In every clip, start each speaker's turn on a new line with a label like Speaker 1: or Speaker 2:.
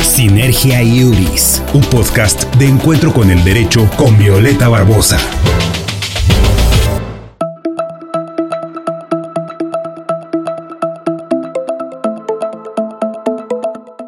Speaker 1: Sinergia Iuris, un podcast de encuentro con el derecho con Violeta Barbosa.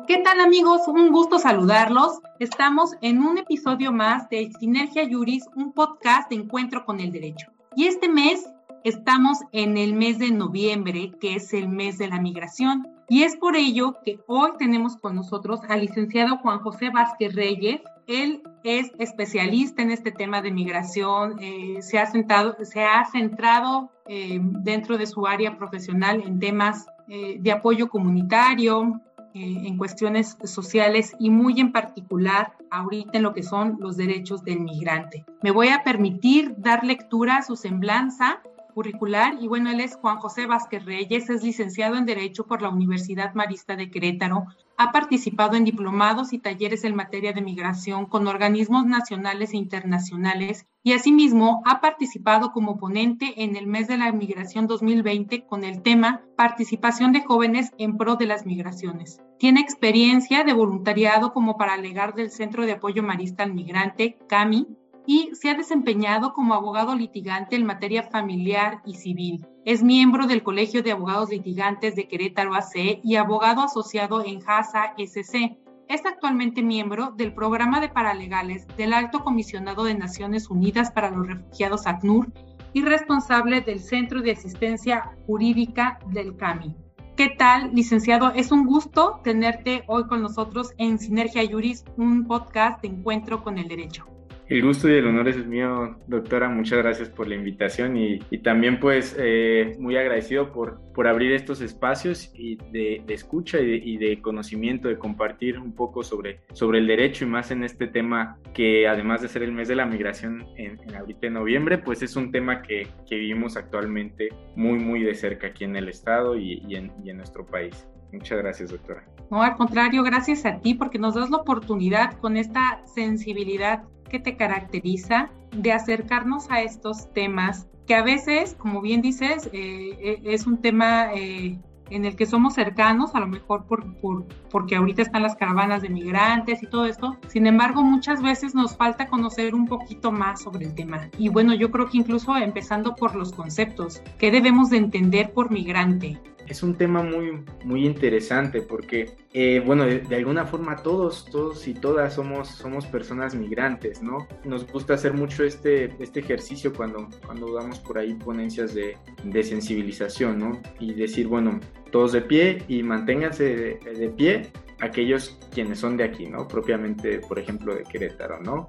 Speaker 2: ¿Qué tal amigos? Un gusto saludarlos. Estamos en un episodio más de Sinergia Iuris, un podcast de encuentro con el derecho. Y este mes estamos en el mes de noviembre, que es el mes de la migración. Y es por ello que hoy tenemos con nosotros al licenciado Juan José Vázquez Reyes. Él es especialista en este tema de migración, eh, se, ha centrado eh, dentro de su área profesional en temas eh, de apoyo comunitario, en cuestiones sociales y muy en particular ahorita en lo que son los derechos del migrante. Me voy a permitir dar lectura a su semblanza curricular. Y bueno, él es Juan José Vázquez Reyes, es licenciado en Derecho por la Universidad Marista de Querétaro, ha participado en diplomados y talleres en materia de migración con organismos nacionales e internacionales. Y asimismo ha participado como ponente en el mes de la migración 2020 con el tema Participación de jóvenes en pro de las migraciones. Tiene experiencia de voluntariado como paralegar del Centro de Apoyo Marista al Migrante, CAMI, y se ha desempeñado como abogado litigante en materia familiar y civil. Es miembro del Colegio de Abogados Litigantes de Querétaro AC y abogado asociado en JASA SC. Es actualmente miembro del programa de paralegales del Alto Comisionado de Naciones Unidas para los Refugiados ACNUR y responsable del Centro de Asistencia Jurídica del CAMI. ¿Qué tal, licenciado? Es un gusto tenerte hoy con nosotros en Sinergia Juris, un podcast de encuentro con el derecho.
Speaker 3: El gusto y el honor es mío, doctora. Muchas gracias por la invitación y, también pues eh, muy agradecido por, por abrir estos espacios y de, escucha y de, conocimiento, de compartir un poco sobre, sobre el derecho y más en este tema que además de ser el mes de la migración en, en ahorita en noviembre, pues es un tema que, que, vivimos actualmente muy, muy de cerca aquí en el estado y, y, en, y en nuestro país. Muchas gracias, doctora.
Speaker 2: No, al contrario, gracias a ti porque nos das la oportunidad con esta sensibilidad que te caracteriza de acercarnos a estos temas que a veces, como bien dices, eh, eh, es un tema eh, en el que somos cercanos, a lo mejor por, por, porque ahorita están las caravanas de migrantes y todo esto. Sin embargo, muchas veces nos falta conocer un poquito más sobre el tema. Y bueno, yo creo que incluso empezando por los conceptos, ¿qué debemos de entender por migrante?
Speaker 3: Es un tema muy, muy interesante porque, eh, bueno, de, alguna forma todos, todos y todas somos, somos personas migrantes, ¿no? Nos gusta hacer mucho este, este ejercicio cuando, cuando damos por ahí ponencias de, de sensibilización, ¿no? Y decir, bueno, todos de pie y manténganse de, de pie aquellos quienes son de aquí, ¿no? Propiamente, por ejemplo, de Querétaro, ¿no?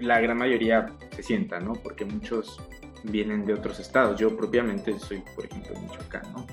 Speaker 3: La gran mayoría se sienta, ¿no? Porque muchos vienen de otros estados. Yo propiamente soy, por ejemplo, de Michoacán, ¿no?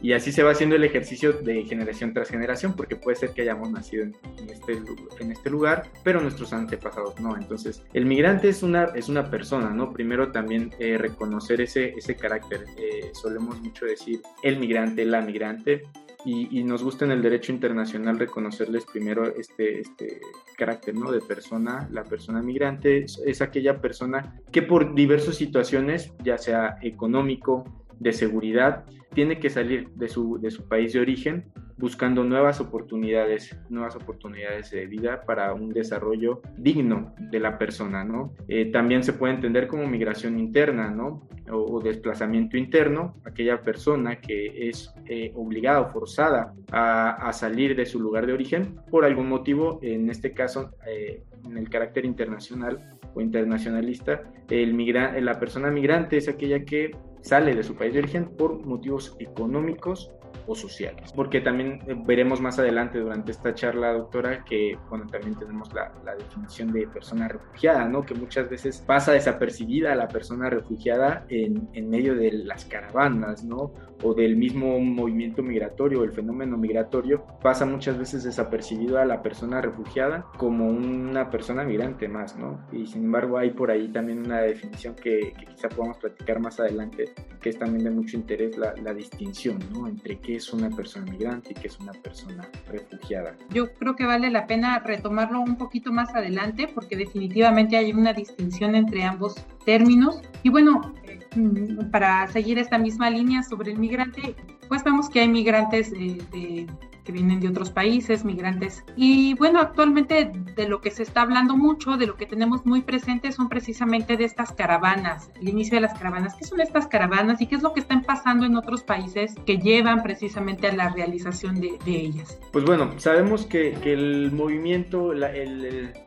Speaker 3: Y así se va haciendo el ejercicio de generación tras generación, porque puede ser que hayamos nacido en, este, en este lugar, pero nuestros antepasados no. Entonces, el migrante es una, es una persona, ¿no? Primero también eh, reconocer ese, ese carácter. Eh, solemos mucho decir el migrante, la migrante, y, nos gusta en el derecho internacional reconocerles primero este, este carácter ¿no? de persona. La persona migrante es, es, aquella persona que por diversas situaciones, ya sea económico, de seguridad, tiene que salir de su, de su país de origen buscando nuevas oportunidades, nuevas oportunidades de vida para un desarrollo digno de la persona, ¿no? Eh, también se puede entender como migración interna, ¿no? O, desplazamiento interno, aquella persona que es eh, obligada o forzada a, salir de su lugar de origen por algún motivo, en este caso, eh, en el carácter internacional o internacionalista, el migra la persona migrante es aquella que sale de su país de origen por motivos económicos o sociales. Porque también eh, veremos más adelante durante esta charla, doctora, que, bueno, también tenemos la, la, definición de persona refugiada, ¿no? Que muchas veces pasa desapercibida la persona refugiada en, en medio de las caravanas, ¿no? O del mismo movimiento migratorio, el fenómeno migratorio, pasa muchas veces desapercibido a la persona refugiada como una persona migrante más, ¿no? Y sin embargo hay por ahí también una definición que, que quizá podamos platicar más adelante, que es también de mucho interés la, la distinción, ¿no? Entre qué es una persona migrante y qué es una persona refugiada.
Speaker 2: Yo creo que vale la pena retomarlo un poquito más adelante porque definitivamente hay una distinción entre ambos términos. Y bueno, mm, para seguir esta misma línea sobre el migrante, pues vemos que hay migrantes de, que vienen de otros países, migrantes. Y bueno, actualmente de lo que se está hablando mucho, de lo que tenemos muy presente, son precisamente de estas caravanas, el inicio de las caravanas. ¿Qué son estas caravanas y qué es lo que están pasando en otros países que llevan precisamente a la realización de, ellas?
Speaker 3: Pues bueno, sabemos que, el movimiento, la,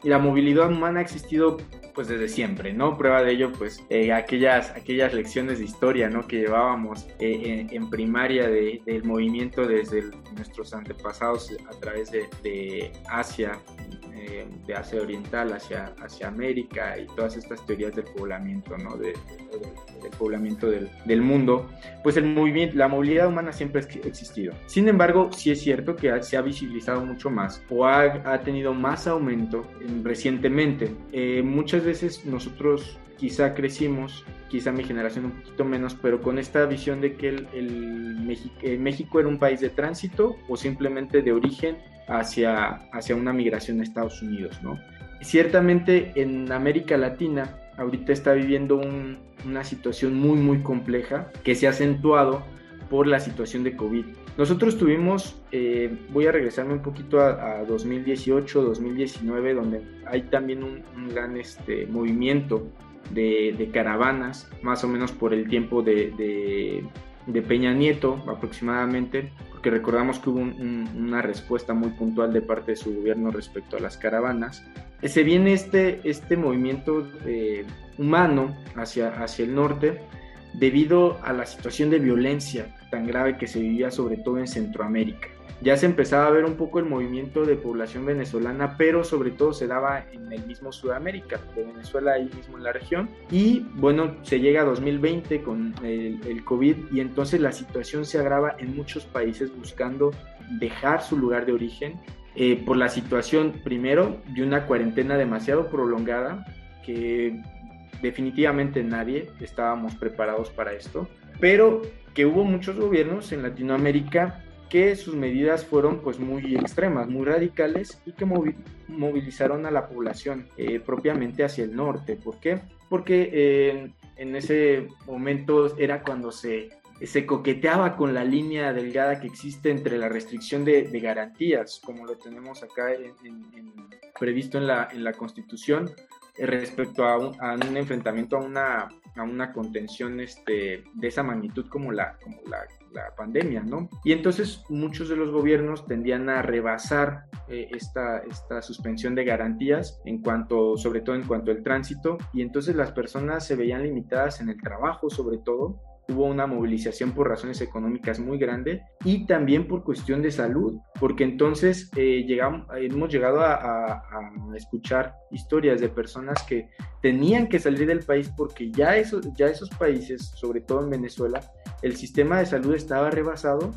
Speaker 3: la movilidad humana ha existido pues desde siempre, ¿no? Prueba de ello, pues eh, aquellas, aquellas lecciones de historia, ¿no? Que llevábamos eh, en, primaria de, del movimiento desde nuestros antepasados a través de, de Asia, eh, de Asia Oriental hacia, hacia América y todas estas teorías del poblamiento, ¿no? De, del poblamiento del, del, mundo, pues el movimiento, la movilidad humana siempre ha existido. Sin embargo, sí es cierto que se ha visibilizado mucho más o ha, ha tenido más aumento recientemente. Eh, muchas veces nosotros quizá crecimos, quizá mi generación un poquito menos, pero con esta visión de que el, el eh, México era un país de tránsito o simplemente de origen hacia, hacia una migración a Estados Unidos, ¿no? Ciertamente en América Latina ahorita está viviendo una situación muy muy compleja que se ha acentuado por la situación de COVID. Nosotros tuvimos, eh, voy a regresarme un poquito a, 2018, 2019, donde hay también un, gran este, movimiento de, caravanas, más o menos por el tiempo de, de Peña Nieto aproximadamente, porque recordamos que hubo una respuesta muy puntual de parte de su gobierno respecto a las caravanas. Se viene este, este movimiento eh, humano hacia, hacia el norte debido a la situación de violencia tan grave que se vivía sobre todo en Centroamérica ya se empezaba a ver un poco el movimiento de población venezolana, pero sobre todo se daba en el mismo Sudamérica, de Venezuela ahí mismo en la región. Y bueno, se llega a 2020 con el, COVID y entonces la situación se agrava en muchos países buscando dejar su lugar de origen eh, por la situación, primero, de una cuarentena demasiado prolongada, que definitivamente nadie estábamos preparados para esto, pero que hubo muchos gobiernos en Latinoamérica que sus medidas fueron pues muy extremas, muy radicales y que movilizaron a la población eh, propiamente hacia el norte. ¿Por qué? Porque eh, en ese momento era cuando se, se coqueteaba con la línea delgada que existe entre la restricción de, garantías, como lo tenemos acá previsto en la, en la Constitución, eh, respecto a un, a un, enfrentamiento a una, a una contención este, de esa magnitud como la, como la la pandemia, ¿no? Y entonces muchos de los gobiernos tendían a rebasar eh, esta, esta suspensión de garantías en cuanto, sobre todo en cuanto al tránsito, y entonces las personas se veían limitadas en el trabajo, sobre todo, hubo una movilización por razones económicas muy grande y también por cuestión de salud, porque entonces eh, llegamos, hemos llegado a, escuchar historias de personas que tenían que salir del país porque ya, eso, ya esos países, sobre todo en Venezuela, el sistema de salud estaba rebasado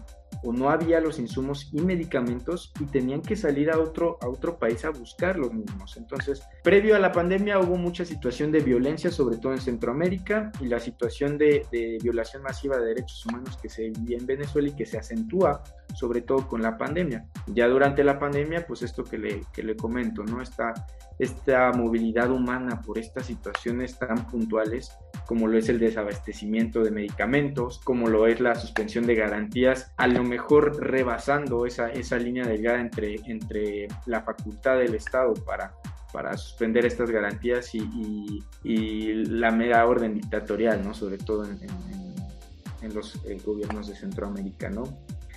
Speaker 3: o no había los insumos y medicamentos y tenían que salir a otro, a otro país a buscar los mismos. Entonces, previo a la pandemia hubo mucha situación de violencia, sobre todo en Centroamérica, y la situación de, violación masiva de derechos humanos que se vivía en Venezuela y que se acentúa sobre todo con la pandemia. Ya durante la pandemia, pues esto que le, que le comento, ¿no? Esta, esta movilidad humana por estas situaciones tan puntuales como lo es el desabastecimiento de medicamentos, como lo es la suspensión de garantías, a lo mejor rebasando esa, esa línea delgada entre, entre la facultad del Estado para, para suspender estas garantías y, y, la mega orden dictatorial, ¿no? sobre todo en, en, los eh, gobiernos de Centroamérica. ¿no?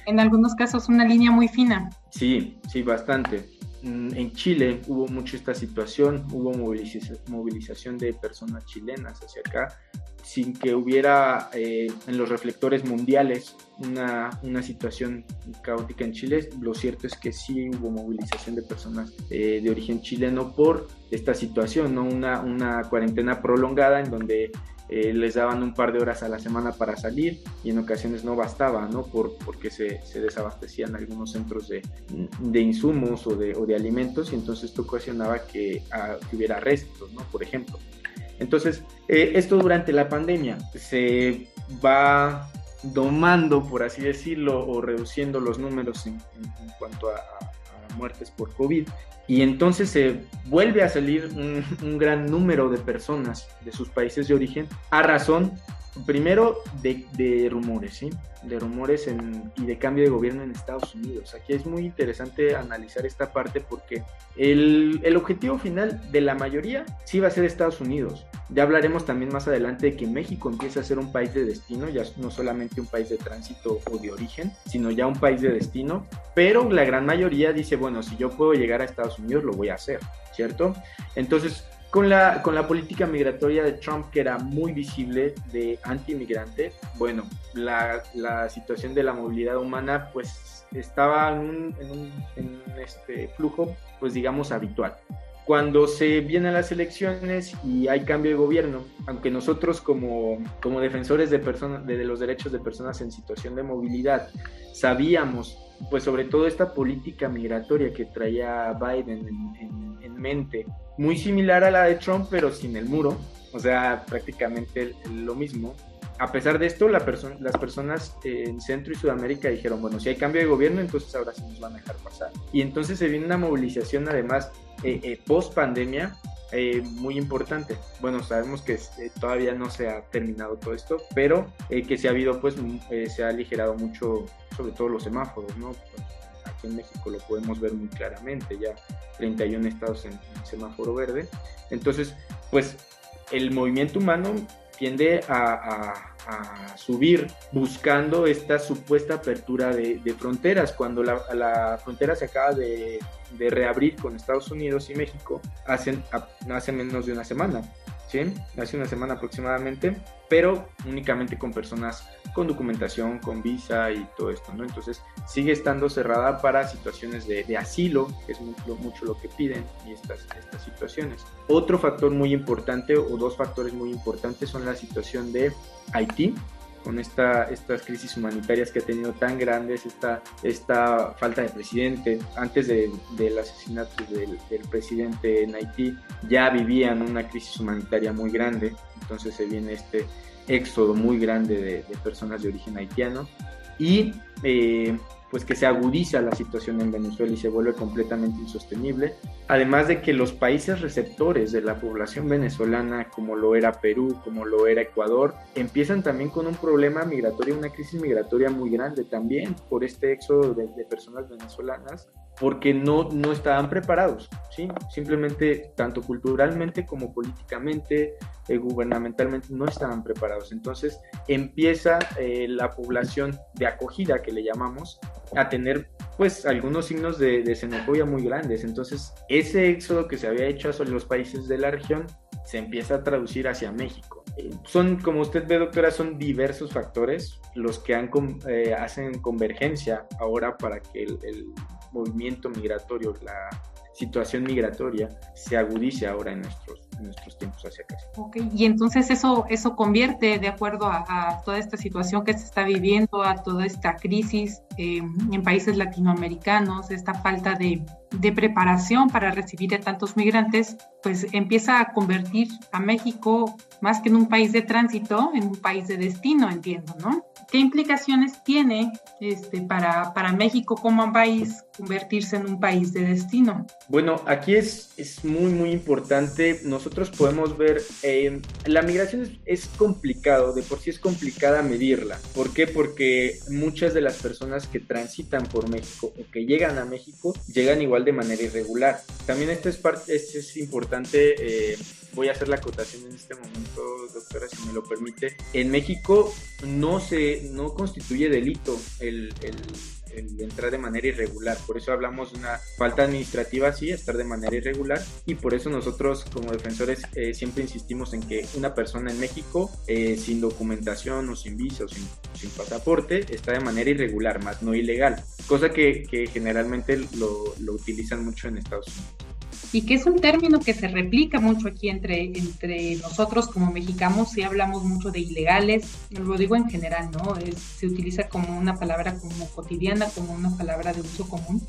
Speaker 2: En algunos casos una línea muy fina.
Speaker 3: Sí, sí, bastante. Mm, en Chile hubo mucho esta situación, hubo movilización de personas chilenas hacia acá, sin que hubiera eh, en los reflectores mundiales una, una, situación caótica en Chile. Lo cierto es que sí hubo movilización de personas eh, de origen chileno por esta situación, ¿no? una, una cuarentena prolongada en donde eh, les daban un par de horas a la semana para salir y en ocasiones no bastaba, ¿no? Por, porque se, se desabastecían algunos centros de, de insumos o de, de, alimentos y entonces esto ocasionaba que, ah, hubiera restos, ¿no? Por ejemplo. Entonces, eh, esto durante la pandemia se va domando, por así decirlo, o reduciendo los números en, cuanto a, a muertes por COVID y entonces se vuelve a salir un, gran número de personas de sus países de origen a razón primero de, rumores, ¿sí? De rumores y de cambio de gobierno en Estados Unidos. Aquí es muy interesante analizar esta parte porque el, el, objetivo final de la mayoría sí va a ser Estados Unidos. Ya hablaremos también más adelante de que México empieza a ser un país de destino, ya no solamente un país de tránsito o de origen, sino ya un país de destino. Pero la gran mayoría dice, bueno, si yo puedo llegar a Estados Unidos, lo voy a hacer, ¿cierto? Entonces, con la, con la política migratoria de Trump, que era muy visible de anti-inmigrante, bueno, la, la, situación de la movilidad humana, pues estaba en un, este flujo, pues digamos, habitual. Cuando se vienen las elecciones y hay cambio de gobierno, aunque nosotros como, como defensores de, personas, de, los derechos de personas en situación de movilidad sabíamos, pues sobre todo esta política migratoria que traía Biden en, en mente, muy similar a la de Trump, pero sin el muro, o sea, prácticamente lo mismo. A pesar de esto, la las personas en Centro y Sudamérica dijeron, bueno, si hay cambio de gobierno, entonces ahora sí nos van a dejar pasar. Y entonces se viene una movilización además eh, eh, post pandemia eh, muy importante. Bueno, sabemos que todavía no se ha terminado todo esto, pero que se ha habido, pues, se ha aligerado mucho, sobre todo los semáforos, ¿no? aquí en México lo podemos ver muy claramente, ya 31 estados en, semáforo verde. Entonces, pues el movimiento humano tiende a, subir buscando esta supuesta apertura de, fronteras. Cuando la, frontera se acaba de, reabrir con Estados Unidos y México hace menos de una semana. Hace una semana aproximadamente, pero únicamente con personas con documentación, con visa y todo esto, ¿no? Entonces sigue estando cerrada para situaciones de, asilo, que es mucho, mucho, lo que piden y estas, estas situaciones. Otro factor muy importante o dos factores muy importantes son la situación de Haití, con esta, estas crisis humanitarias que ha tenido tan grandes, esta, esta falta de presidente. Antes de, del asesinato del, presidente en Haití ya vivían una crisis humanitaria muy grande, entonces se viene este éxodo muy grande de, personas de origen haitiano y eh, pues que se agudiza la situación en Venezuela y se vuelve completamente insostenible. Además de que los países receptores de la población venezolana, como lo era Perú, como lo era Ecuador, empiezan también con un problema migratorio, una crisis migratoria muy grande también por este éxodo de, personas venezolanas, porque no, no estaban preparados, ¿sí? Simplemente, tanto culturalmente como políticamente, eh, gubernamentalmente, no estaban preparados. Entonces empieza eh, la población de acogida, que le llamamos, a tener pues algunos signos de, xenofobia muy grandes. Entonces, ese éxodo que se había hecho hacia los países de la región se empieza a traducir hacia México. Son, como usted ve, doctora, son diversos factores los que eh, hacen convergencia ahora para que el movimiento migratorio, la situación migratoria, se agudice ahora en nuestros nuestros tiempos hacia acá.
Speaker 2: Ok, y entonces eso, eso convierte, de acuerdo a, toda esta situación que se está viviendo, a toda esta crisis eh, en países latinoamericanos, esta falta de, de preparación para recibir a tantos migrantes, pues empieza a convertir a México más que en un país de tránsito, en un país de destino, entiendo, ¿no? ¿Qué implicaciones tiene este, para, para México como país convertirse en un país de destino?
Speaker 3: Bueno, aquí es, es muy, muy importante. Nosotros podemos ver, eh, la migración es, es, complicado, de por sí es complicada medirla. ¿Por qué? Porque muchas de las personas que transitan por México o que llegan a México llegan igual de manera irregular. También esto es, parte, es importante. Eh, voy a hacer la acotación en este momento, doctora, si me lo permite. En México no se no constituye delito el, entrar de manera irregular. Por eso hablamos de una falta administrativa, sí, estar de manera irregular. Y por eso nosotros como defensores eh, siempre insistimos en que una persona en México eh, sin documentación o sin visa o sin, sin, pasaporte está de manera irregular, más no ilegal. Cosa que, que generalmente lo, lo utilizan mucho en Estados Unidos
Speaker 2: y que es un término que se replica mucho aquí entre, entre nosotros como mexicanos, si hablamos mucho de ilegales, lo digo en general, ¿no? se utiliza como una palabra como cotidiana, como una palabra de uso común,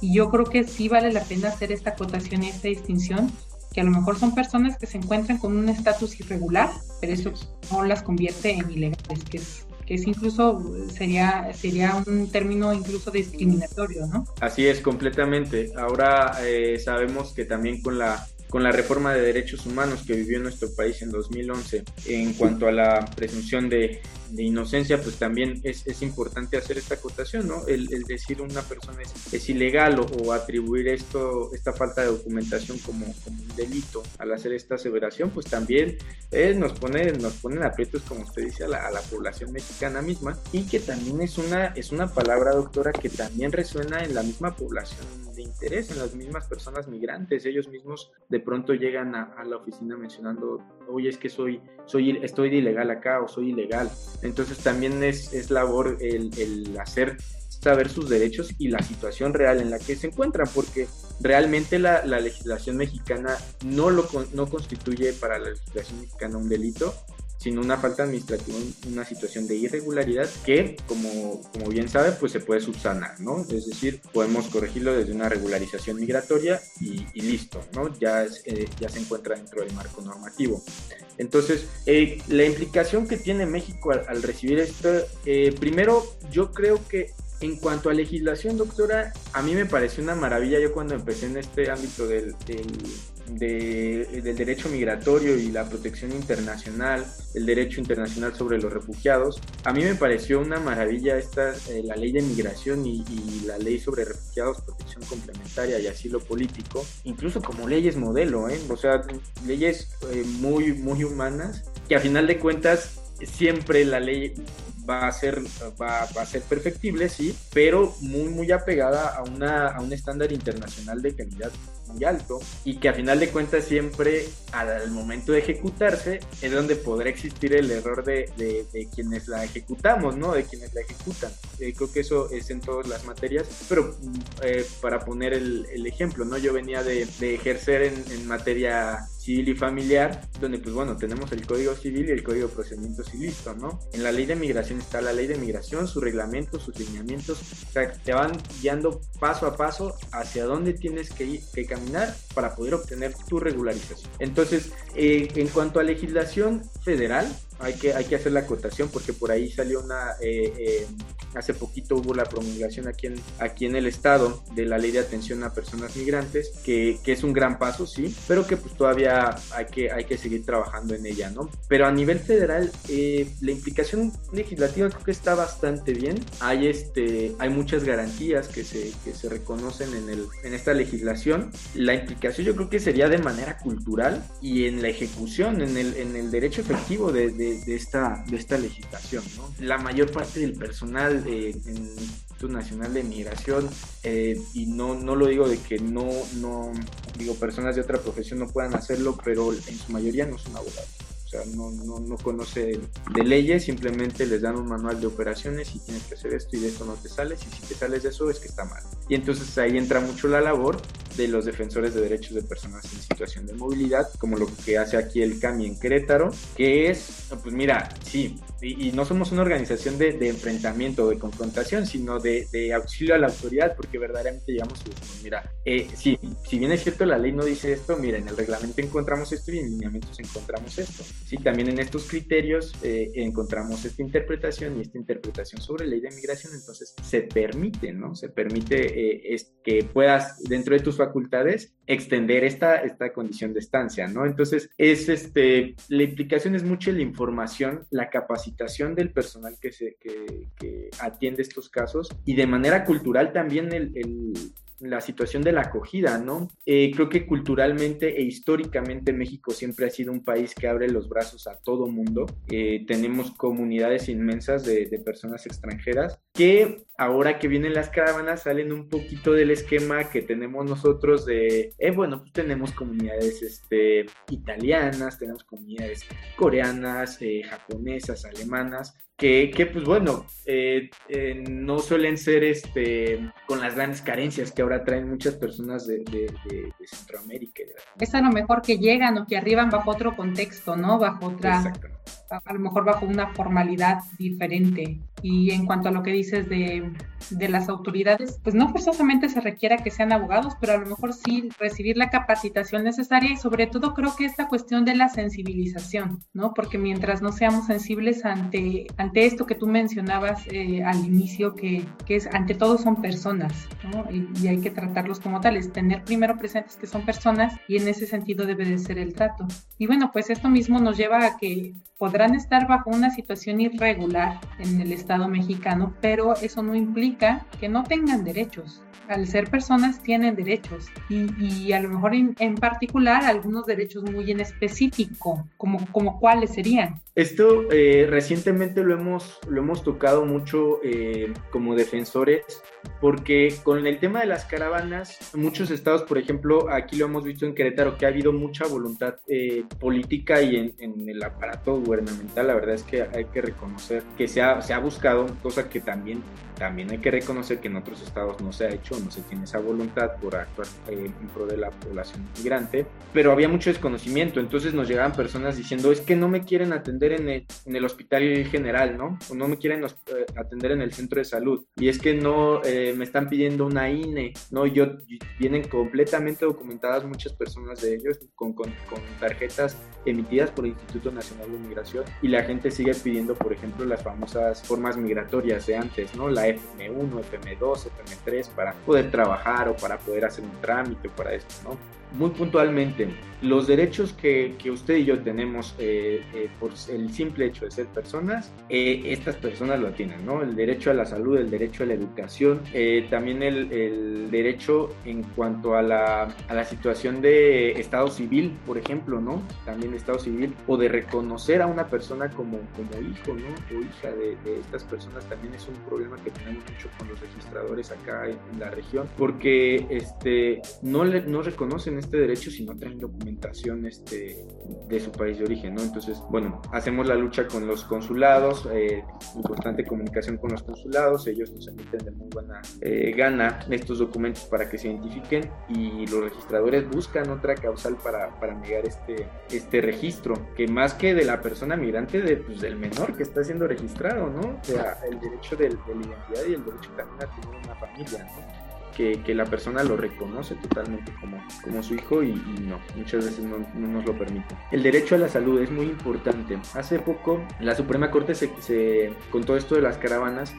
Speaker 2: y yo creo que sí vale la pena hacer esta acotación y esta distinción, que a lo mejor son personas que se encuentran con un estatus irregular, pero eso no las convierte en ilegales, que es que es incluso sería sería un término incluso discriminatorio, ¿no?
Speaker 3: Así es, completamente. Ahora eh, sabemos que también con la con la reforma de derechos humanos que vivió nuestro país en 2011 en cuanto a la presunción de, de inocencia, pues también es, es, importante hacer esta acotación, ¿no? El, el decir una persona es, es ilegal o, atribuir esto, esta falta de documentación como, como, un delito al hacer esta aseveración, pues también eh, nos pone nos ponen aprietos, como usted dice, a la, a la, población mexicana misma y que también es una, es una palabra, doctora, que también resuena en la misma población de interés, en las mismas personas migrantes, ellos mismos de pronto llegan a, a la oficina mencionando, oye, es que soy, soy, estoy de ilegal acá o soy ilegal. Entonces también es, es labor el, el hacer saber sus derechos y la situación real en la que se encuentran, porque realmente la, la legislación mexicana no, lo, no constituye para la legislación mexicana un delito, sino una falta administrativa, una situación de irregularidad que, como, como bien sabe, pues se puede subsanar, ¿no? Es decir, podemos corregirlo desde una regularización migratoria y, listo, ¿no? Ya, es, eh, ya se encuentra dentro del marco normativo. Entonces, eh, la implicación que tiene México al, al recibir esto, eh, primero, yo creo que en cuanto a legislación, doctora, a mí me pareció una maravilla. Yo cuando empecé en este ámbito del, del, de, del, derecho migratorio y la protección internacional, el derecho internacional sobre los refugiados, a mí me pareció una maravilla esta, eh, la ley de migración y, y, la ley sobre refugiados, protección complementaria y asilo político, incluso como leyes modelo, ¿eh? o sea, leyes eh, muy, muy humanas, que a final de cuentas siempre la ley va a ser, va, a ser perfectible, sí, pero muy, muy apegada a, una, a un estándar internacional de calidad muy alto y que a final de cuentas siempre al momento de ejecutarse es donde podrá existir el error de, de, quienes la ejecutamos, ¿no? De quienes la ejecutan. Eh, creo que eso es en todas las materias, pero eh, para poner el, ejemplo, ¿no? Yo venía de, de ejercer en materia civil y familiar, donde pues bueno, tenemos el Código Civil y el Código de Procedimientos y listo, ¿no? En la ley de migración está la ley de migración, su reglamento, sus lineamientos, o sea, te van guiando paso a paso hacia dónde tienes que, ir, que caminar para poder obtener tu regularización. Entonces, eh, en cuanto a legislación federal, hay que, hay que hacer la acotación porque por ahí salió una, eh, eh, hace poquito hubo la promulgación aquí en, aquí en el estado de la ley de atención a personas migrantes, que, que es un gran paso, sí, pero que pues todavía hay que, hay que seguir trabajando en ella, ¿no? Pero a nivel federal, eh, la implicación legislativa creo que está bastante bien, hay, este, hay muchas garantías que se, que se reconocen en, el, en esta legislación, la implicación yo creo que sería de manera cultural y en la ejecución, en el, en el derecho efectivo de, de de, esta, de esta legislación. La mayor parte del personal eh, en el Instituto Nacional de Migración, eh, y no, no lo digo de que no, no, digo, personas de otra profesión no puedan hacerlo, pero en su mayoría no son abogados. O sea, no, no, no, conoce de leyes, simplemente les dan un manual de operaciones y tienes que hacer esto y de esto no te sales y si te sales de eso es que está mal. Y entonces ahí entra mucho la labor de los defensores de derechos de personas en situación de movilidad, como lo que hace aquí el CAMI en Querétaro, que es, pues mira, sí, y, y no somos una organización de, de enfrentamiento de confrontación, sino de, de, auxilio a la autoridad, porque verdaderamente decimos, mira, eh, sí, si bien es cierto la ley no dice esto, mira, en el reglamento encontramos esto y en lineamientos encontramos esto. Sí, también en estos criterios eh, encontramos esta interpretación y esta interpretación sobre ley de migración, entonces se permite, ¿no? Se permite eh, es que puedas, dentro de tus facultades, extender esta, esta condición de estancia, ¿no? Entonces, es este, la implicación es mucho la información, la del personal que, se, que, que atiende estos casos y de manera cultural también el, el la situación de la acogida, ¿no? Eh, creo que culturalmente e históricamente México siempre ha sido un país que abre los brazos a todo mundo. Eh, tenemos comunidades inmensas de, personas extranjeras que ahora que vienen las caravanas salen un poquito del esquema que tenemos nosotros de, eh, bueno, pues tenemos comunidades este, italianas, tenemos comunidades coreanas, japonesas, alemanas, que, que, pues bueno, eh, eh, no suelen ser este, con las grandes carencias que ahora traen muchas personas de, de, de, de Centroamérica.
Speaker 2: Es a lo mejor que llegan o que arriban bajo otro contexto, ¿no? Bajo otra... Exactamente a lo mejor bajo una formalidad diferente. Y en cuanto a lo que dices de, de las autoridades, pues no forzosamente se requiera que sean abogados, pero a lo mejor sí recibir la capacitación necesaria y sobre todo creo que esta cuestión de la sensibilización, ¿no? Porque mientras no seamos sensibles ante, ante esto que tú mencionabas eh, al inicio, que, que, es ante todo son personas, ¿no? Y, y, hay que tratarlos como tales, tener primero presentes que son personas y en ese sentido debe de ser el trato. Y bueno, pues esto mismo nos lleva a que podrán estar bajo una situación irregular en el Estado mexicano, pero eso no implica que no tengan derechos al ser personas tienen derechos y, y a lo mejor en, en, particular algunos derechos muy en específico, como, como cuáles serían.
Speaker 3: Esto eh, recientemente lo hemos, lo hemos tocado mucho eh, como defensores porque con el tema de las caravanas, muchos estados, por ejemplo, aquí lo hemos visto en Querétaro, que ha habido mucha voluntad eh, política y en, en, el aparato gubernamental, la verdad es que hay que reconocer que se ha, se ha buscado, cosa que también, también hay que reconocer que en otros estados no se ha hecho, no se tiene esa voluntad por actuar eh, en pro de la población migrante, pero había mucho desconocimiento, entonces nos llegaban personas diciendo, es que no me quieren atender en el, en el hospital general, ¿no? O no me quieren eh, atender en el centro de salud, y es que no... Eh, me están pidiendo una INE, ¿no? Yo, vienen completamente documentadas muchas personas de ellos con, con, con, tarjetas emitidas por el Instituto Nacional de Migración y la gente sigue pidiendo, por ejemplo, las famosas formas migratorias de antes, ¿no? La FM1, FM2, FM3 para poder trabajar o para poder hacer un trámite para esto, ¿no? muy puntualmente, los derechos que, que usted y yo tenemos eh, eh, por el simple hecho de ser personas, eh, estas personas lo tienen, ¿no? El derecho a la salud, el derecho a la educación, eh, también el, el, derecho en cuanto a la, a la, situación de estado civil, por ejemplo, ¿no? También estado civil, o de reconocer a una persona como, como hijo, ¿no? O hija de, de estas personas también es un problema que tenemos mucho con los registradores acá en, la región, porque este, no, le, no reconocen este derecho si no traen documentación este, de su país de origen, ¿no? Entonces, bueno, hacemos la lucha con los consulados, eh, en constante comunicación con los consulados, ellos nos emiten de muy buena eh, gana estos documentos para que se identifiquen y los registradores buscan otra causal para, para negar este, este registro, que más que de la persona migrante, de, pues, del menor que está siendo registrado, ¿no? O sea, el derecho de, de la identidad y el derecho también a tener una familia, ¿no? Que, que, la persona lo reconoce totalmente como, como su hijo y, y no, muchas veces no, no, nos lo permite. El derecho a la salud es muy importante. Hace poco la Suprema Corte se, se con todo esto de las caravanas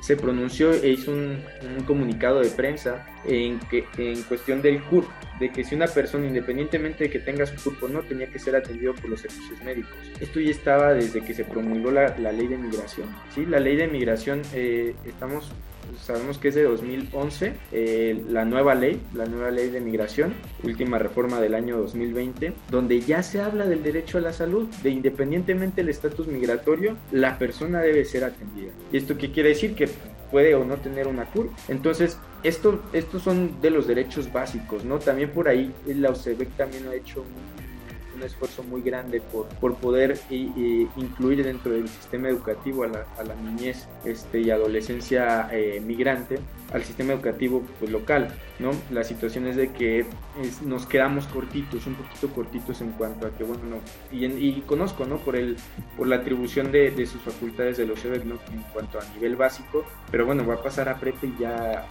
Speaker 3: se pronunció e hizo un, un comunicado de prensa en, que, en cuestión del CURP, de que si una persona, independientemente de que tenga su CURP o no, tenía que ser atendido por los servicios médicos. Esto ya estaba desde que se promulgó la, la ley de migración. ¿sí? La ley de migración, eh, estamos sabemos que es de 2011, eh, la nueva ley, la nueva ley de migración, última reforma del año 2020, donde ya se habla del derecho a la salud, de independientemente del estatus migratorio, la persona debe ser atendida. ¿Y esto qué quiere decir? Que puede o no tener una CURP. Entonces, esto, estos son de los derechos básicos, ¿no? También por ahí la OCEBEC también ha hecho un esfuerzo muy grande por, por poder incluir dentro del sistema educativo a la, a la niñez este, y adolescencia eh, migrante al sistema educativo pues, local, ¿no? La situación es de que nos quedamos cortitos, un poquito cortitos en cuanto a que, bueno, no, y, y, conozco, ¿no? Por, el, por la atribución de, de sus facultades de los EBEC, ¿no? En cuanto a nivel básico, pero bueno, va a pasar a prepa y ya,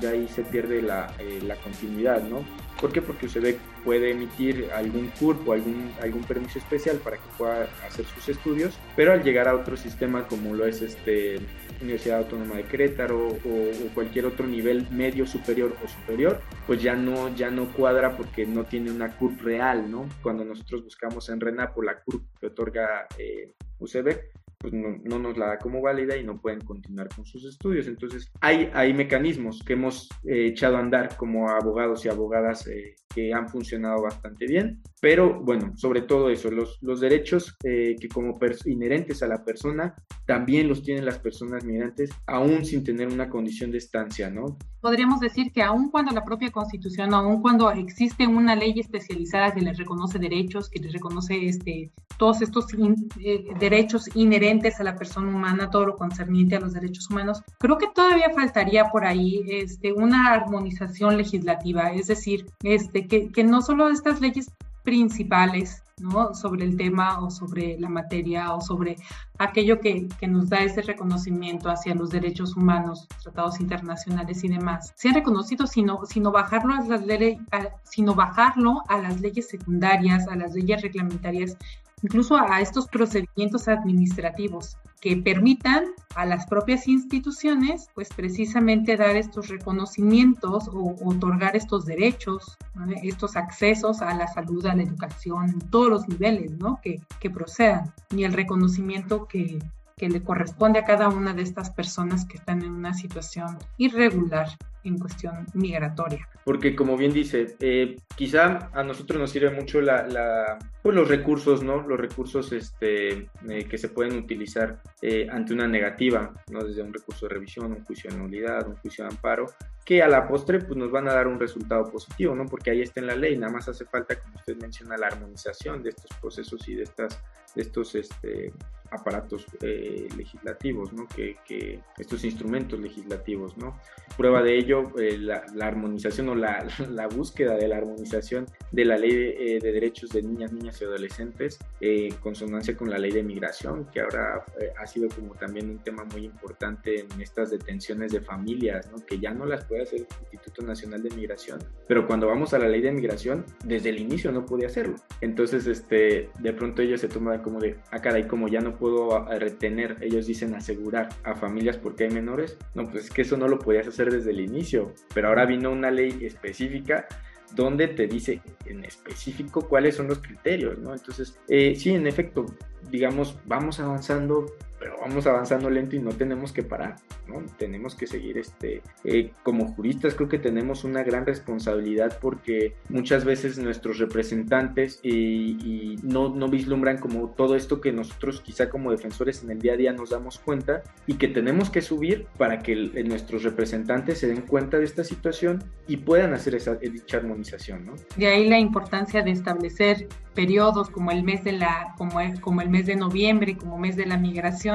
Speaker 3: ya ahí se pierde la, eh, la continuidad, ¿no? ¿Por qué? Porque UCEBEC puede emitir algún CURP o algún, algún permiso especial para que pueda hacer sus estudios, pero al llegar a otro sistema como lo es este Universidad Autónoma de Querétaro o, cualquier otro nivel medio, superior o superior, pues ya no, ya no cuadra porque no tiene una CURP real, ¿no? Cuando nosotros buscamos en RENAPO la CURP que otorga eh, UCEBEC, pues no, no, nos la da como válida y no pueden continuar con sus estudios. Entonces, hay, hay mecanismos que hemos eh, echado a andar como abogados y abogadas eh, que han funcionado bastante bien, pero bueno, sobre todo eso, los, los derechos eh, que como inherentes a la persona también los tienen las personas migrantes, aún sin tener una condición de estancia, ¿no?
Speaker 2: Podríamos decir que aún cuando la propia constitución, aún cuando existe una ley especializada que les reconoce derechos, que les reconoce este, todos estos in, eh, derechos inherentes a la persona humana, todo lo concerniente a los derechos humanos, creo que todavía faltaría por ahí este, una armonización legislativa, es decir, este, que, que no solo estas leyes principales ¿no? sobre el tema o sobre la materia o sobre aquello que, que, nos da ese reconocimiento hacia los derechos humanos, tratados internacionales y demás, sean reconocidos, sino, sino, bajarlo a las leyes, sino bajarlo a las leyes secundarias, a las leyes reglamentarias incluso a estos procedimientos administrativos que permitan a las propias instituciones, pues precisamente dar estos reconocimientos o otorgar estos derechos, estos accesos a la salud, a la educación, en todos los niveles, ¿no? Que, que procedan, y el reconocimiento que, que le corresponde a cada una de estas personas que están en una situación irregular en cuestión migratoria.
Speaker 3: Porque como bien dice, eh, quizá a nosotros nos sirve mucho la, pues los recursos, ¿no? Los recursos este, eh, que se pueden utilizar eh, ante una negativa, ¿no? Desde un recurso de revisión, un juicio de nulidad, un juicio de amparo, que a la postre pues nos van a dar un resultado positivo, ¿no? Porque ahí está en la ley, nada más hace falta, como usted menciona, la armonización de estos procesos y de estas de estos este, aparatos eh, legislativos, ¿no? Que, que, estos instrumentos legislativos. ¿no? Prueba de ello, eh, la, la, armonización o la, la, búsqueda de la armonización de la ley de, eh, de derechos de niñas, niñas y adolescentes, en consonancia con la ley de migración, que ahora ha sido como también un tema muy importante en estas detenciones de familias, ¿no? que ya no las hacer el Instituto Nacional de Migración, pero cuando vamos a la ley de migración, desde el inicio no podía hacerlo. Entonces, este, de pronto ellos se toman como de, ah, caray, como ya no puedo retener, ellos dicen asegurar a familias porque hay menores, no, pues es que eso no lo podías hacer desde el inicio, pero ahora vino una ley específica donde te dice en específico cuáles son los criterios, ¿no? Entonces, eh, sí, en efecto, digamos, vamos avanzando, pero vamos avanzando lento y no tenemos que parar, ¿no? Tenemos que seguir, este, eh, como juristas creo que tenemos una gran responsabilidad porque muchas veces nuestros representantes y, no, no, vislumbran como todo esto que nosotros quizá como defensores en el día a día nos damos cuenta y que tenemos que subir para que nuestros representantes se den cuenta de esta situación y puedan hacer esa dicha armonización, ¿no?
Speaker 2: De ahí la importancia de establecer periodos como el mes de la, como el, como el mes de noviembre, como mes de la migración,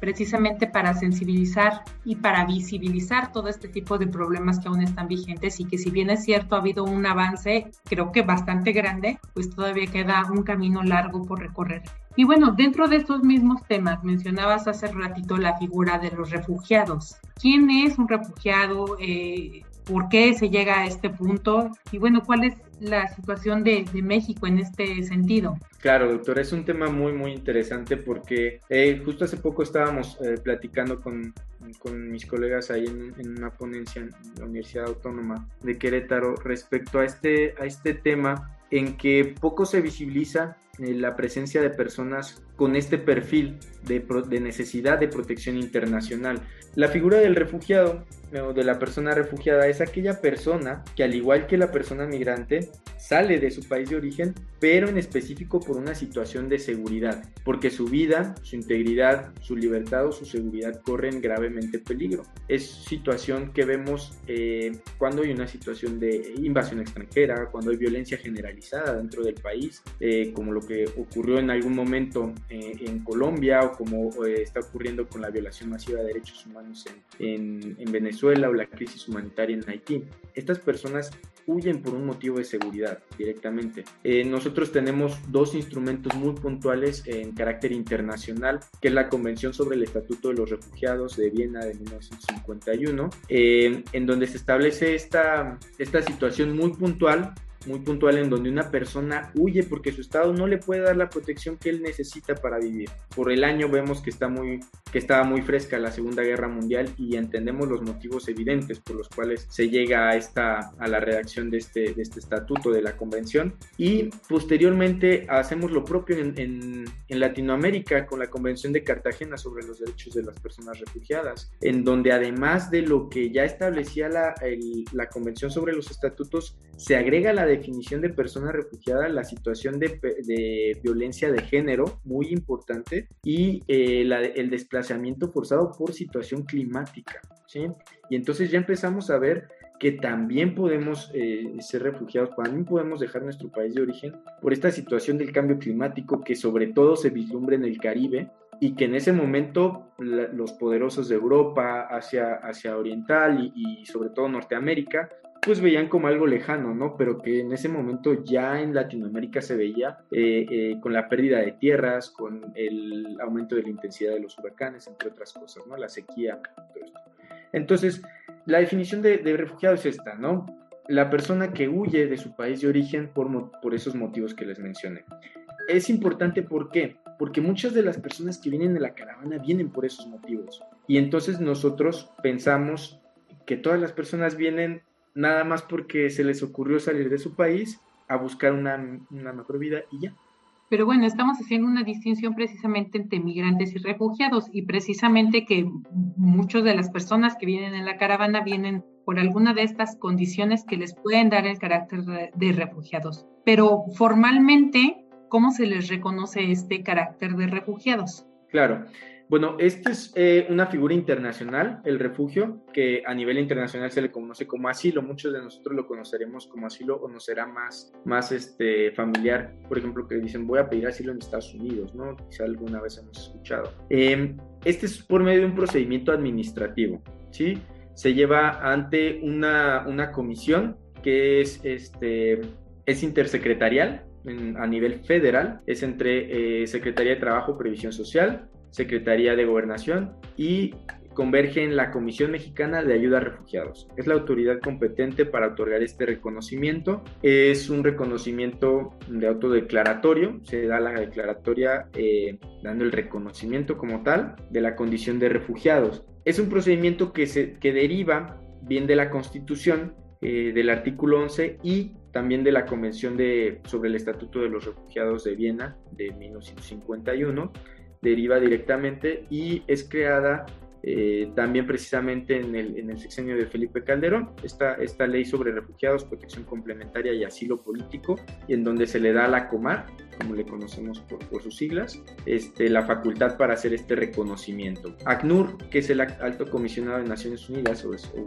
Speaker 2: precisamente para sensibilizar y para visibilizar todo este tipo de problemas que aún están vigentes y que si bien es cierto ha habido un avance, creo que bastante grande, pues todavía queda un camino largo por recorrer. Y bueno, dentro de estos mismos temas, mencionabas hace ratito la figura de los refugiados. ¿Quién es un refugiado? Eh, ¿Por qué se llega a este punto? Y bueno, ¿cuál es la situación de, México en este sentido.
Speaker 3: Claro, doctor, es un tema muy, muy interesante porque eh, justo hace poco estábamos eh, platicando con, con, mis colegas ahí en, en, una ponencia en la Universidad Autónoma de Querétaro respecto a este, a este tema en que poco se visibiliza la presencia de personas con este perfil de, de, necesidad de protección internacional. La figura del refugiado o de la persona refugiada es aquella persona que al igual que la persona migrante sale de su país de origen, pero en específico por una situación de seguridad, porque su vida, su integridad, su libertad o su seguridad corren gravemente peligro. Es situación que vemos eh, cuando hay una situación de invasión extranjera, cuando hay violencia generalizada dentro del país, eh, como lo que ocurrió en algún momento eh, en Colombia o como eh, está ocurriendo con la violación masiva de derechos humanos en, en, Venezuela o la crisis humanitaria en Haití. Estas personas huyen por un motivo de seguridad directamente. Eh, nosotros tenemos dos instrumentos muy puntuales en carácter internacional, que es la Convención sobre el Estatuto de los Refugiados de Viena de 1951, en donde se establece esta, esta situación muy puntual muy puntual en donde una persona huye porque su estado no le puede dar la protección que él necesita para vivir. Por el año vemos que está muy que estaba muy fresca la Segunda Guerra Mundial y entendemos los motivos evidentes por los cuales se llega a esta a la redacción de este de este estatuto de la convención y posteriormente hacemos lo propio en, en, en Latinoamérica con la Convención de Cartagena sobre los derechos de las personas refugiadas, en donde además de lo que ya establecía la, el, la Convención sobre los estatutos, se agrega la definición de persona refugiada la situación de, violencia de género, muy importante, y eh, el desplazamiento forzado por situación climática. ¿sí? Y entonces ya empezamos a ver que también podemos eh, ser refugiados, también podemos dejar nuestro país de origen por esta situación del cambio climático que sobre todo se vislumbra en el Caribe y que en ese momento los poderosos de Europa, Asia, Asia Oriental y, y sobre todo Norteamérica pues veían como algo lejano, ¿no? Pero que en ese momento ya en Latinoamérica se veía eh, eh, con la pérdida de tierras, con el aumento de la intensidad de los huracanes, entre otras cosas, ¿no? La sequía, todo esto. Entonces, la definición de, refugiado es esta, ¿no? La persona que huye de su país de origen por, por esos motivos que les mencioné. Es importante, ¿por qué? Porque muchas de las personas que vienen de la caravana vienen por esos motivos. Y entonces nosotros pensamos que todas las personas vienen nada más porque se les ocurrió salir de su país a buscar una, una mejor vida y ya.
Speaker 2: Pero bueno, estamos haciendo una distinción precisamente entre migrantes y refugiados y precisamente que muchas de las personas que vienen en la caravana vienen por alguna de estas condiciones que les pueden dar el carácter de refugiados. Pero formalmente, ¿cómo se les reconoce este carácter de refugiados?
Speaker 3: Claro, bueno, esta es eh, una figura internacional, el refugio, que a nivel internacional se le conoce como asilo. Muchos de nosotros lo conoceremos como asilo o nos será más, más este, familiar. Por ejemplo, que dicen voy a pedir asilo en Estados Unidos, ¿no? Quizá alguna vez hemos escuchado. Em, este es por medio de un procedimiento administrativo, ¿sí? Se lleva ante una, una comisión que es, este, es intersecretarial, a nivel federal, es entre eh, Secretaría de Trabajo, Previsión Social, Secretaría de Gobernación y converge en la Comisión Mexicana de Ayuda a Refugiados. Es la autoridad competente para otorgar este reconocimiento. Es un reconocimiento de autodeclaratorio. Se da la declaratoria eh, dando el reconocimiento como tal de la condición de refugiados. Es un procedimiento que, se, que deriva bien de la Constitución, eh, del artículo 11 y también de la Convención de, sobre el Estatuto de los Refugiados de Viena de 1951 deriva directamente y es creada eh, también precisamente en el, en el, sexenio de Felipe Calderón, esta, esta ley sobre refugiados, protección complementaria y asilo político, y en donde se le da a la Comar, como le conocemos por, por sus siglas, este, la facultad para hacer este reconocimiento. ACNUR, que es el alto comisionado de Naciones Unidas, o, es, o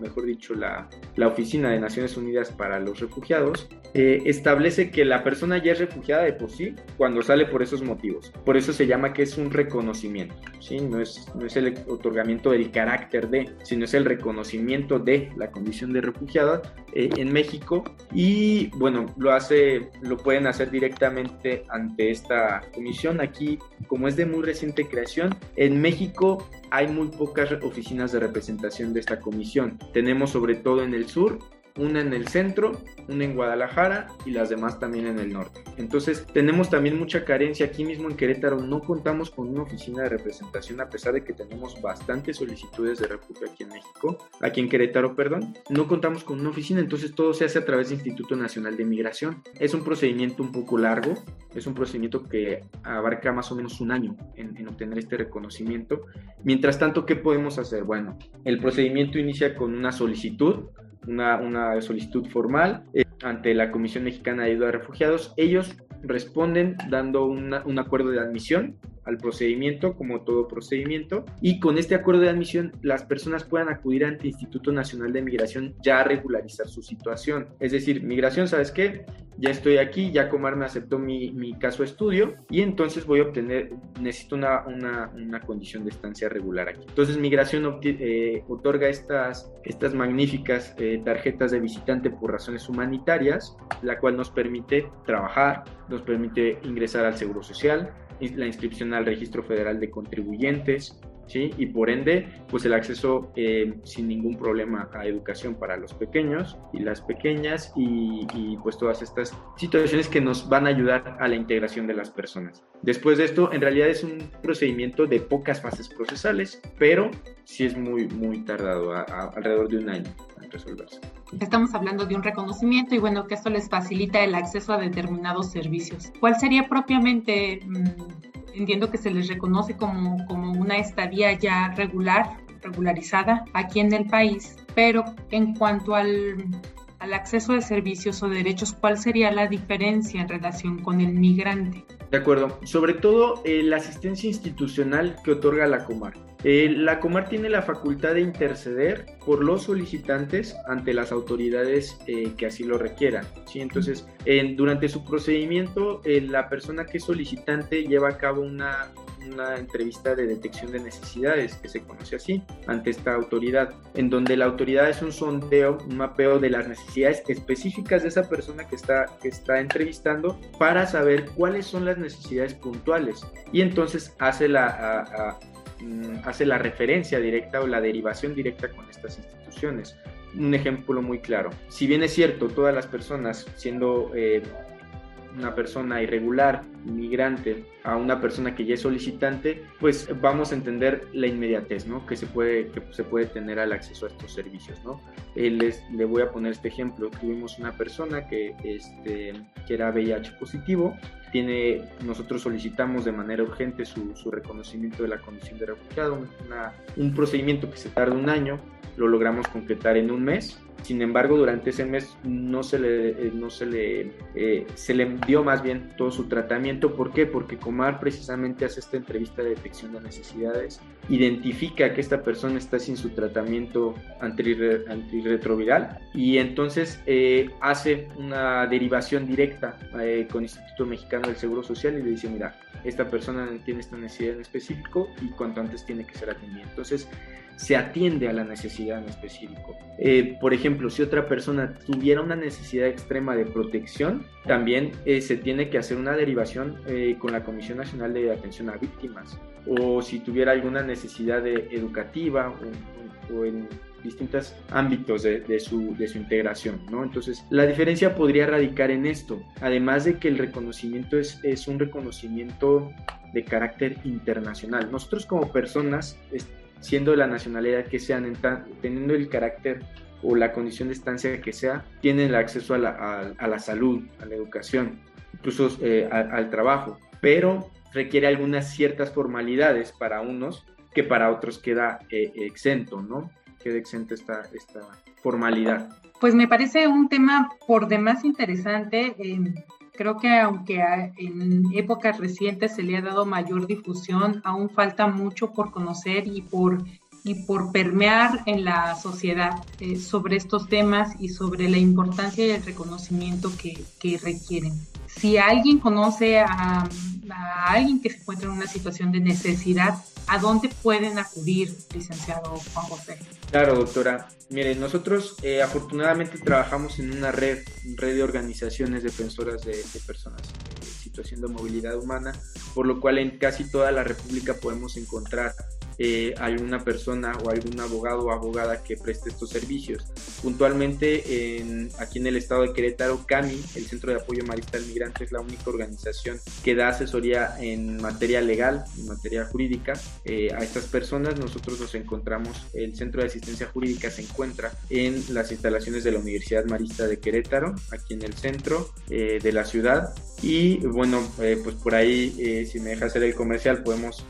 Speaker 3: mejor dicho, la, la, Oficina de Naciones Unidas para los Refugiados, eh, establece que la persona ya es refugiada de por sí cuando sale por esos motivos. Por eso se llama que es un reconocimiento, ¿sí? No es, no es el otorgamiento del carácter de, sino es el reconocimiento de la condición de refugiada eh, en México y bueno, lo hace, lo pueden hacer directamente ante esta comisión. Aquí, como es de muy reciente creación, en México hay muy pocas oficinas de representación de esta comisión. Tenemos sobre todo en el sur una en el centro, una en Guadalajara y las demás también en el norte. Entonces tenemos también mucha carencia aquí mismo en Querétaro, no contamos con una oficina de representación a pesar de que tenemos bastantes solicitudes de refugio aquí en México, aquí en Querétaro, perdón, no contamos con una oficina, entonces todo se hace a través del Instituto Nacional de Migración. Es un procedimiento un poco largo, es un procedimiento que abarca más o menos un año en, en obtener este reconocimiento. Mientras tanto, ¿qué podemos hacer? Bueno, el procedimiento inicia con una solicitud una, una solicitud formal eh, ante la Comisión Mexicana de Ayuda a Refugiados. Ellos responden dando un acuerdo de admisión al procedimiento, como todo procedimiento, y con este acuerdo de admisión las personas puedan acudir ante el Instituto Nacional de Migración ya a regularizar su situación. Es decir, migración, ¿sabes qué? Ya estoy aquí, ya Comar me aceptó mi, mi caso estudio y entonces voy a obtener, necesito una, una, una condición de estancia regular aquí. Entonces migración eh, otorga estas, estas magníficas eh, tarjetas de visitante por razones humanitarias, la cual nos permite trabajar, nos permite ingresar al Seguro Social, la inscripción al Registro Federal de Contribuyentes, ¿sí? Y por ende, pues el acceso eh, sin ningún problema a educación para los pequeños y las pequeñas y, pues todas estas situaciones que nos van a ayudar a la integración de las personas. Después de esto, en realidad es un procedimiento de pocas fases procesales, pero sí es muy, muy tardado, alrededor de un año resolverse.
Speaker 2: Estamos hablando de un reconocimiento y bueno, que esto les facilita el acceso a determinados servicios. ¿Cuál sería propiamente... Mm, entiendo que se les reconoce como, como una estadía ya regular, regularizada aquí en el país, pero en cuanto al, al acceso de servicios o derechos, ¿cuál sería la diferencia en relación con el migrante?
Speaker 3: De acuerdo, sobre todo eh, la asistencia institucional que otorga la comarca. Eh, la Comar tiene la facultad de interceder por los solicitantes ante las autoridades eh, que así lo requieran. ¿sí? Entonces, durante su procedimiento, la persona que es solicitante lleva a cabo una, una entrevista de detección de necesidades, que se conoce así, ante esta autoridad, en donde la autoridad es un sondeo, un mapeo de las necesidades específicas de esa persona que está, que está entrevistando para saber cuáles son las necesidades puntuales y entonces hace la, mm, hace la referencia directa o la derivación directa con estas instituciones. Un ejemplo muy claro. Si bien es cierto, todas las personas siendo eh, una persona irregular, inmigrante, a una persona que ya es solicitante, pues vamos a entender la inmediatez, ¿no? Que se puede, que se puede tener al acceso a estos servicios, ¿no? Eh, les, le voy a poner este ejemplo. Tuvimos una persona que, este, que era VIH positivo, tiene, nosotros solicitamos de manera urgente su, su reconocimiento de la condición de refugiado, un procedimiento que se tarda un año, lo logramos concretar en un mes sin embargo, durante ese mes no se le, eh, no se le, eh, se le dio más bien todo su tratamiento. ¿Por qué? Porque Comar precisamente hace esta entrevista de detección de necesidades, identifica que esta persona está sin su tratamiento antirretroviral y entonces eh, hace una derivación directa con el Instituto Mexicano del Seguro Social y le dice, mira, esta persona tiene esta necesidad en específico y cuanto antes tiene que ser atendida. Entonces, se atiende a la necesidad en específico. Eh, por ejemplo, si otra persona tuviera una necesidad extrema de protección, también eh, se tiene que hacer una derivación eh, con la Comisión Nacional de Atención a Víctimas. O si tuviera alguna necesidad educativa o, en distintos ámbitos de, su, de, su, integración, ¿no? Entonces, la diferencia podría radicar en esto, además de que el reconocimiento es, es un reconocimiento de carácter internacional. Nosotros como personas siendo la nacionalidad que sean, teniendo el carácter o la condición de estancia que sea, tienen el acceso a la, a, la salud, a la educación, incluso eh, al trabajo, pero requiere algunas ciertas formalidades para unos que para otros queda eh, exento, ¿no? Queda exento esta, esta formalidad.
Speaker 2: Pues me parece un tema por demás interesante. Eh, Creo que aunque en épocas recientes se le ha dado mayor difusión, aún falta mucho por conocer y por, y por permear en la sociedad eh, sobre estos temas y sobre la importancia y el reconocimiento que, que requieren. Si alguien conoce a, a alguien que se encuentra en una situación de necesidad, ¿a dónde pueden acudir, licenciado Juan José?
Speaker 3: Claro, doctora. Mire, nosotros eh, afortunadamente trabajamos en una red, red de organizaciones defensoras de, personas en situación de movilidad humana, por lo cual en casi toda la República podemos encontrar eh, alguna persona o algún abogado o abogada que preste estos servicios. Puntualmente, en, aquí en el estado de Querétaro, CAMI, el Centro de Apoyo Marista al Migrante, es la única organización que da asesoría en materia legal, en materia jurídica eh, a estas personas. Nosotros nos encontramos, el Centro de Asistencia Jurídica se encuentra en las instalaciones de la Universidad Marista de Querétaro, aquí en el centro eh, de la ciudad. Y bueno, pues por ahí, si me deja hacer el comercial, podemos,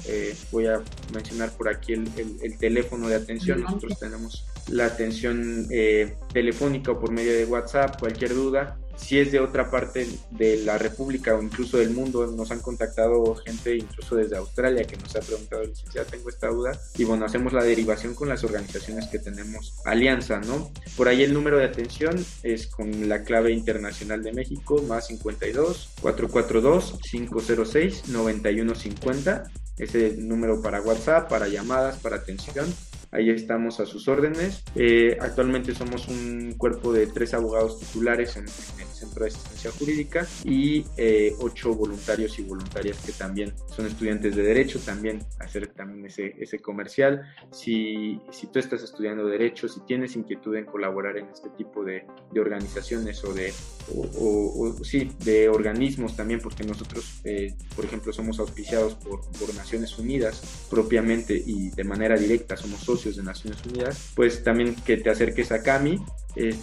Speaker 3: voy a mencionar por aquí el, teléfono de atención. Nosotros tenemos la atención eh, telefónica o por medio de WhatsApp, cualquier duda. Si es de otra parte de la República o incluso del mundo, nos han contactado gente incluso desde Australia que nos ha preguntado, licenciada, tengo esta duda. Y bueno, hacemos la derivación con las organizaciones que tenemos alianza, ¿no? Por ahí el número de atención es con la clave internacional de México, más 52 442 506 9150 ese número para WhatsApp, para llamadas, para atención. Ahí estamos a sus órdenes. Eh, actualmente somos un cuerpo de tres abogados titulares en, el Centro de Asistencia Jurídica y eh, ocho voluntarios y voluntarias que también son estudiantes de Derecho, también hacer también ese, ese comercial. Si, si tú estás estudiando Derecho, si tienes inquietud en colaborar en este tipo de, de organizaciones o de, o, sí, de organismos también, porque nosotros, eh, por ejemplo, somos auspiciados por, por Naciones Unidas propiamente y de manera directa, somos socios de Naciones Unidas, pues también que te acerques a Cami,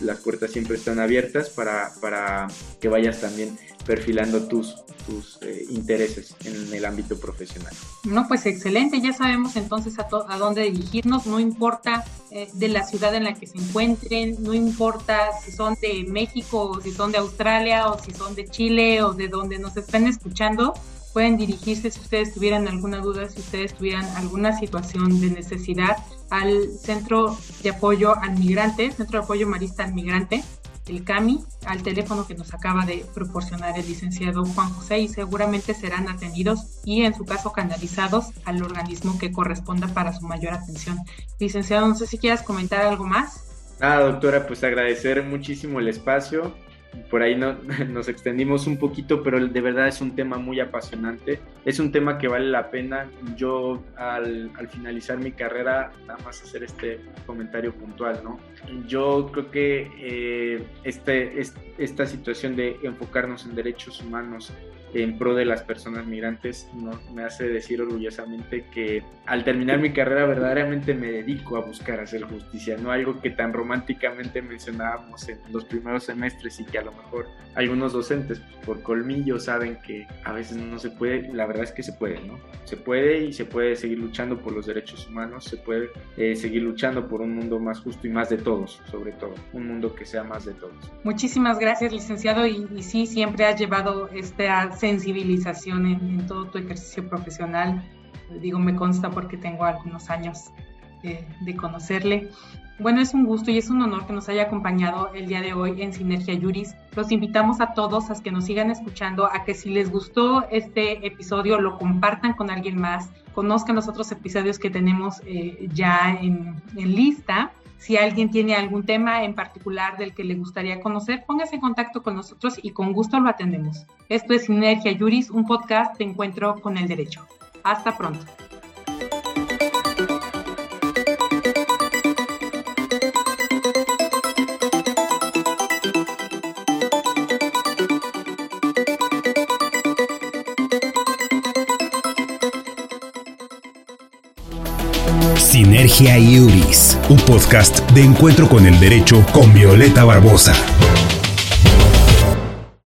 Speaker 3: las puertas siempre están abiertas para, para que vayas también perfilando tus, tus eh, intereses en el ámbito profesional.
Speaker 2: No, pues excelente, ya sabemos entonces a, a dónde dirigirnos, no importa eh, de la ciudad en la que se encuentren, no importa si son de México o si son de Australia o si son de Chile o de donde nos estén escuchando, pueden dirigirse si ustedes tuvieran alguna duda, si ustedes tuvieran alguna situación de necesidad al Centro de Apoyo al Migrante, Centro de Apoyo Marista al Migrante, el CAMI, al teléfono que nos acaba de proporcionar el licenciado Juan José y seguramente serán atendidos y en su caso canalizados al organismo que corresponda para su mayor atención. Licenciado, no sé si quieras comentar algo más.
Speaker 3: Ah, doctora, pues agradecer muchísimo el espacio por ahí no, nos extendimos un poquito, pero de verdad es un tema muy apasionante. Es un tema que vale la pena. Yo al, finalizar mi carrera, nada más hacer este comentario puntual, ¿no? Yo creo que eh, este, esta situación de enfocarnos en derechos humanos en pro de las personas migrantes ¿no? me hace decir orgullosamente que al terminar mi carrera verdaderamente me dedico a buscar hacer justicia, no algo que tan románticamente mencionábamos en los primeros semestres y que a lo mejor algunos docentes por colmillo saben que a veces no se puede, la verdad es que se puede, ¿no? Se puede y se puede seguir luchando por los derechos humanos, se puede eh, seguir luchando por un mundo más justo y más de todos, sobre todo, un mundo que sea más de todos.
Speaker 2: Muchísimas gracias, licenciado, y, y sí, siempre ha llevado este sensibilización en, todo tu ejercicio profesional. Digo, me consta porque tengo algunos años de conocerle. Bueno, es un gusto y es un honor que nos haya acompañado el día de hoy en Sinergia Yuris. Los invitamos a todos a que nos sigan escuchando, a que si les gustó este episodio lo compartan con alguien más, conozcan los otros episodios que tenemos eh, ya en, en lista. Si alguien tiene algún tema en particular del que le gustaría conocer, póngase en contacto con nosotros y con gusto lo atendemos. Esto es Sinergia Juris, un podcast de encuentro con el derecho. Hasta pronto.
Speaker 1: Un podcast de encuentro con el derecho con Violeta Barbosa.